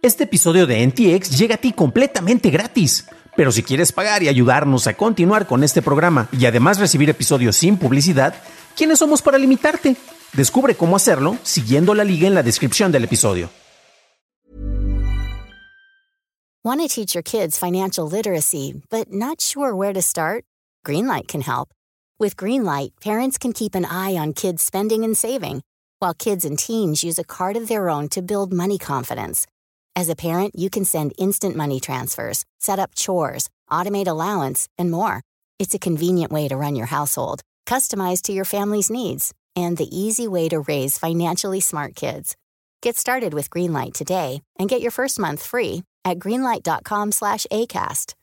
Este episodio de NTX llega a ti completamente gratis. Pero si quieres pagar y ayudarnos a continuar con este programa y además recibir episodios sin publicidad, ¿quiénes somos para limitarte? Descubre cómo hacerlo siguiendo la liga en la descripción del episodio. Want to teach your kids financial literacy, but not sure where to start? Greenlight can help. With Greenlight, parents can keep an eye on kids' spending and saving, while kids and teens use a card of their own to build money confidence. As a parent, you can send instant money transfers, set up chores, automate allowance, and more. It's a convenient way to run your household, customized to your family's needs, and the easy way to raise financially smart kids. Get started with Greenlight today and get your first month free at greenlight.com/acast.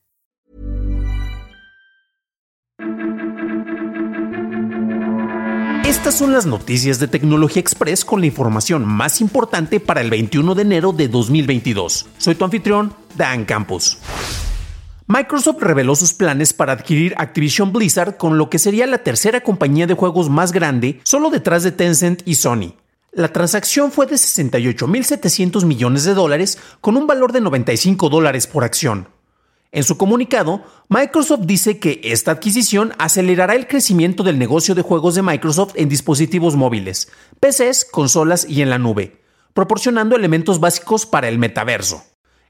Estas son las noticias de Tecnología Express con la información más importante para el 21 de enero de 2022. Soy tu anfitrión, Dan Campos. Microsoft reveló sus planes para adquirir Activision Blizzard con lo que sería la tercera compañía de juegos más grande, solo detrás de Tencent y Sony. La transacción fue de 68.700 millones de dólares con un valor de 95 dólares por acción. En su comunicado, Microsoft dice que esta adquisición acelerará el crecimiento del negocio de juegos de Microsoft en dispositivos móviles, PCs, consolas y en la nube, proporcionando elementos básicos para el metaverso.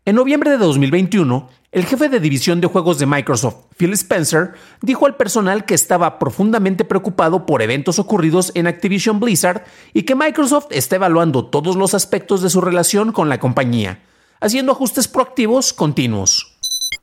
En noviembre de 2021, el jefe de división de juegos de Microsoft, Phil Spencer, dijo al personal que estaba profundamente preocupado por eventos ocurridos en Activision Blizzard y que Microsoft está evaluando todos los aspectos de su relación con la compañía, haciendo ajustes proactivos continuos.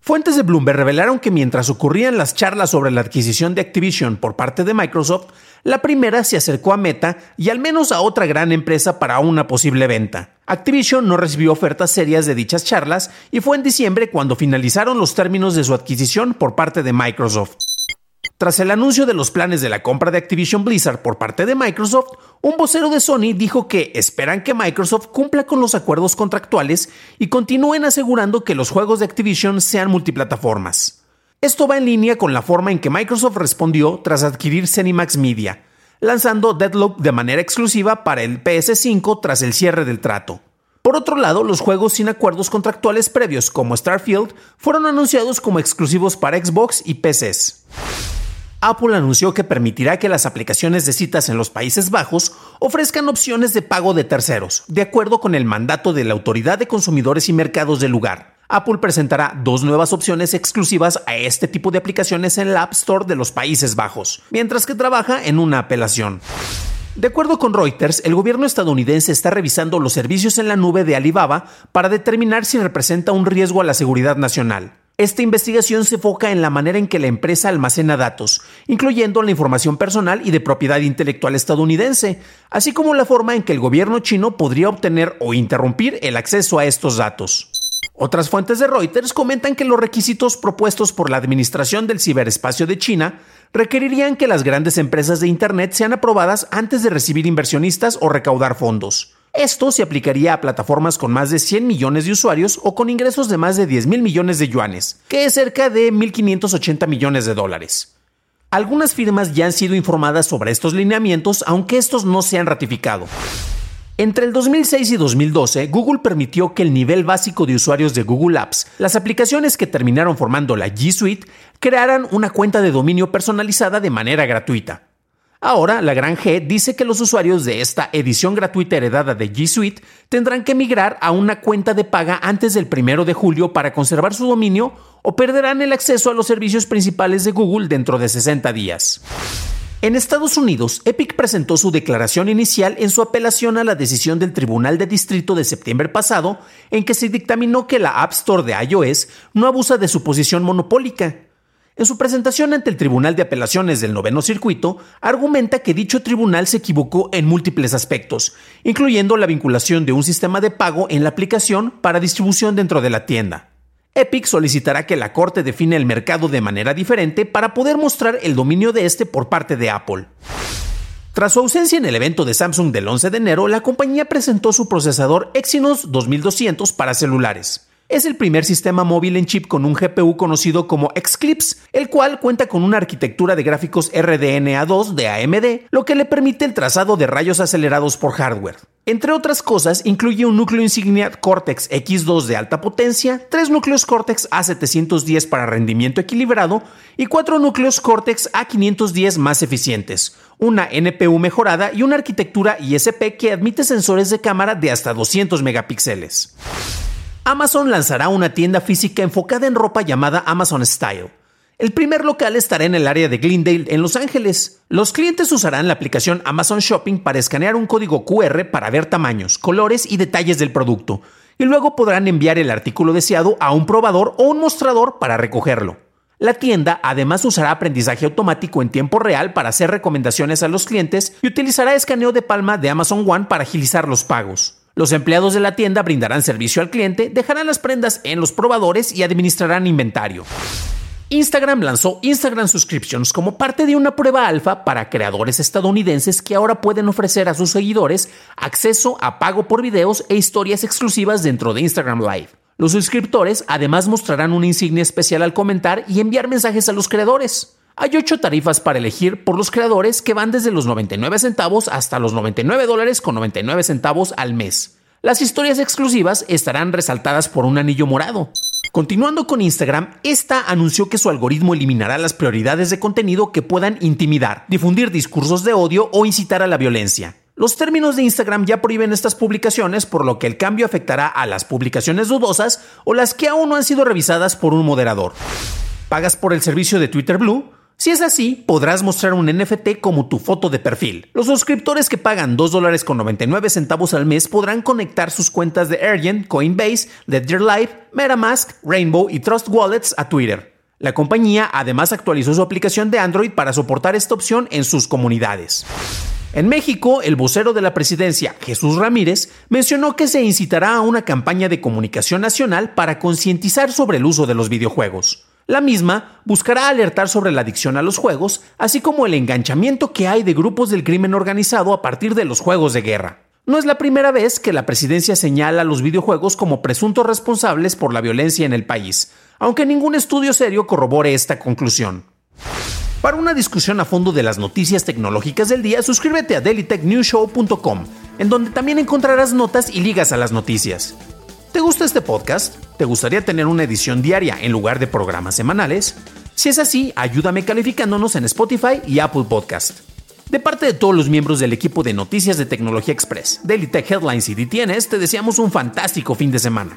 Fuentes de Bloomberg revelaron que mientras ocurrían las charlas sobre la adquisición de Activision por parte de Microsoft, la primera se acercó a Meta y al menos a otra gran empresa para una posible venta. Activision no recibió ofertas serias de dichas charlas y fue en diciembre cuando finalizaron los términos de su adquisición por parte de Microsoft. Tras el anuncio de los planes de la compra de Activision Blizzard por parte de Microsoft, un vocero de Sony dijo que esperan que Microsoft cumpla con los acuerdos contractuales y continúen asegurando que los juegos de Activision sean multiplataformas. Esto va en línea con la forma en que Microsoft respondió tras adquirir Cenimax Media, lanzando Deadloop de manera exclusiva para el PS5 tras el cierre del trato. Por otro lado, los juegos sin acuerdos contractuales previos como Starfield fueron anunciados como exclusivos para Xbox y PCs. Apple anunció que permitirá que las aplicaciones de citas en los Países Bajos ofrezcan opciones de pago de terceros, de acuerdo con el mandato de la Autoridad de Consumidores y Mercados del lugar. Apple presentará dos nuevas opciones exclusivas a este tipo de aplicaciones en la App Store de los Países Bajos, mientras que trabaja en una apelación. De acuerdo con Reuters, el gobierno estadounidense está revisando los servicios en la nube de Alibaba para determinar si representa un riesgo a la seguridad nacional. Esta investigación se enfoca en la manera en que la empresa almacena datos, incluyendo la información personal y de propiedad intelectual estadounidense, así como la forma en que el gobierno chino podría obtener o interrumpir el acceso a estos datos. Otras fuentes de Reuters comentan que los requisitos propuestos por la Administración del Ciberespacio de China requerirían que las grandes empresas de Internet sean aprobadas antes de recibir inversionistas o recaudar fondos. Esto se aplicaría a plataformas con más de 100 millones de usuarios o con ingresos de más de 10 mil millones de yuanes, que es cerca de 1.580 millones de dólares. Algunas firmas ya han sido informadas sobre estos lineamientos, aunque estos no se han ratificado. Entre el 2006 y 2012, Google permitió que el nivel básico de usuarios de Google Apps, las aplicaciones que terminaron formando la G Suite, crearan una cuenta de dominio personalizada de manera gratuita. Ahora, la Gran G dice que los usuarios de esta edición gratuita heredada de G Suite tendrán que migrar a una cuenta de paga antes del 1 de julio para conservar su dominio o perderán el acceso a los servicios principales de Google dentro de 60 días. En Estados Unidos, Epic presentó su declaración inicial en su apelación a la decisión del Tribunal de Distrito de septiembre pasado, en que se dictaminó que la App Store de iOS no abusa de su posición monopólica. En su presentación ante el Tribunal de Apelaciones del Noveno Circuito, argumenta que dicho tribunal se equivocó en múltiples aspectos, incluyendo la vinculación de un sistema de pago en la aplicación para distribución dentro de la tienda. Epic solicitará que la Corte define el mercado de manera diferente para poder mostrar el dominio de este por parte de Apple. Tras su ausencia en el evento de Samsung del 11 de enero, la compañía presentó su procesador Exynos 2200 para celulares. Es el primer sistema móvil en chip con un GPU conocido como Xclipse, el cual cuenta con una arquitectura de gráficos RDNA2 de AMD, lo que le permite el trazado de rayos acelerados por hardware. Entre otras cosas, incluye un núcleo insignia Cortex X2 de alta potencia, tres núcleos Cortex A710 para rendimiento equilibrado y cuatro núcleos Cortex A510 más eficientes, una NPU mejorada y una arquitectura ISP que admite sensores de cámara de hasta 200 megapíxeles. Amazon lanzará una tienda física enfocada en ropa llamada Amazon Style. El primer local estará en el área de Glendale, en Los Ángeles. Los clientes usarán la aplicación Amazon Shopping para escanear un código QR para ver tamaños, colores y detalles del producto, y luego podrán enviar el artículo deseado a un probador o un mostrador para recogerlo. La tienda además usará aprendizaje automático en tiempo real para hacer recomendaciones a los clientes y utilizará escaneo de palma de Amazon One para agilizar los pagos. Los empleados de la tienda brindarán servicio al cliente, dejarán las prendas en los probadores y administrarán inventario. Instagram lanzó Instagram Subscriptions como parte de una prueba alfa para creadores estadounidenses que ahora pueden ofrecer a sus seguidores acceso a pago por videos e historias exclusivas dentro de Instagram Live. Los suscriptores además mostrarán una insignia especial al comentar y enviar mensajes a los creadores. Hay ocho tarifas para elegir por los creadores que van desde los 99 centavos hasta los 99 dólares con 99 centavos al mes. Las historias exclusivas estarán resaltadas por un anillo morado. Continuando con Instagram, esta anunció que su algoritmo eliminará las prioridades de contenido que puedan intimidar, difundir discursos de odio o incitar a la violencia. Los términos de Instagram ya prohíben estas publicaciones, por lo que el cambio afectará a las publicaciones dudosas o las que aún no han sido revisadas por un moderador. ¿Pagas por el servicio de Twitter Blue? Si es así, podrás mostrar un NFT como tu foto de perfil. Los suscriptores que pagan 2 dólares con 99 centavos al mes podrán conectar sus cuentas de Argent, Coinbase, Ledger Live, MetaMask, Rainbow y Trust Wallets a Twitter. La compañía además actualizó su aplicación de Android para soportar esta opción en sus comunidades. En México, el vocero de la presidencia, Jesús Ramírez, mencionó que se incitará a una campaña de comunicación nacional para concientizar sobre el uso de los videojuegos. La misma buscará alertar sobre la adicción a los juegos, así como el enganchamiento que hay de grupos del crimen organizado a partir de los juegos de guerra. No es la primera vez que la presidencia señala a los videojuegos como presuntos responsables por la violencia en el país, aunque ningún estudio serio corrobore esta conclusión. Para una discusión a fondo de las noticias tecnológicas del día, suscríbete a dailytechnewshow.com, en donde también encontrarás notas y ligas a las noticias. ¿Te gusta este podcast? ¿Te gustaría tener una edición diaria en lugar de programas semanales? Si es así, ayúdame calificándonos en Spotify y Apple Podcast. De parte de todos los miembros del equipo de Noticias de Tecnología Express, Daily Tech Headlines y DTNs, te deseamos un fantástico fin de semana.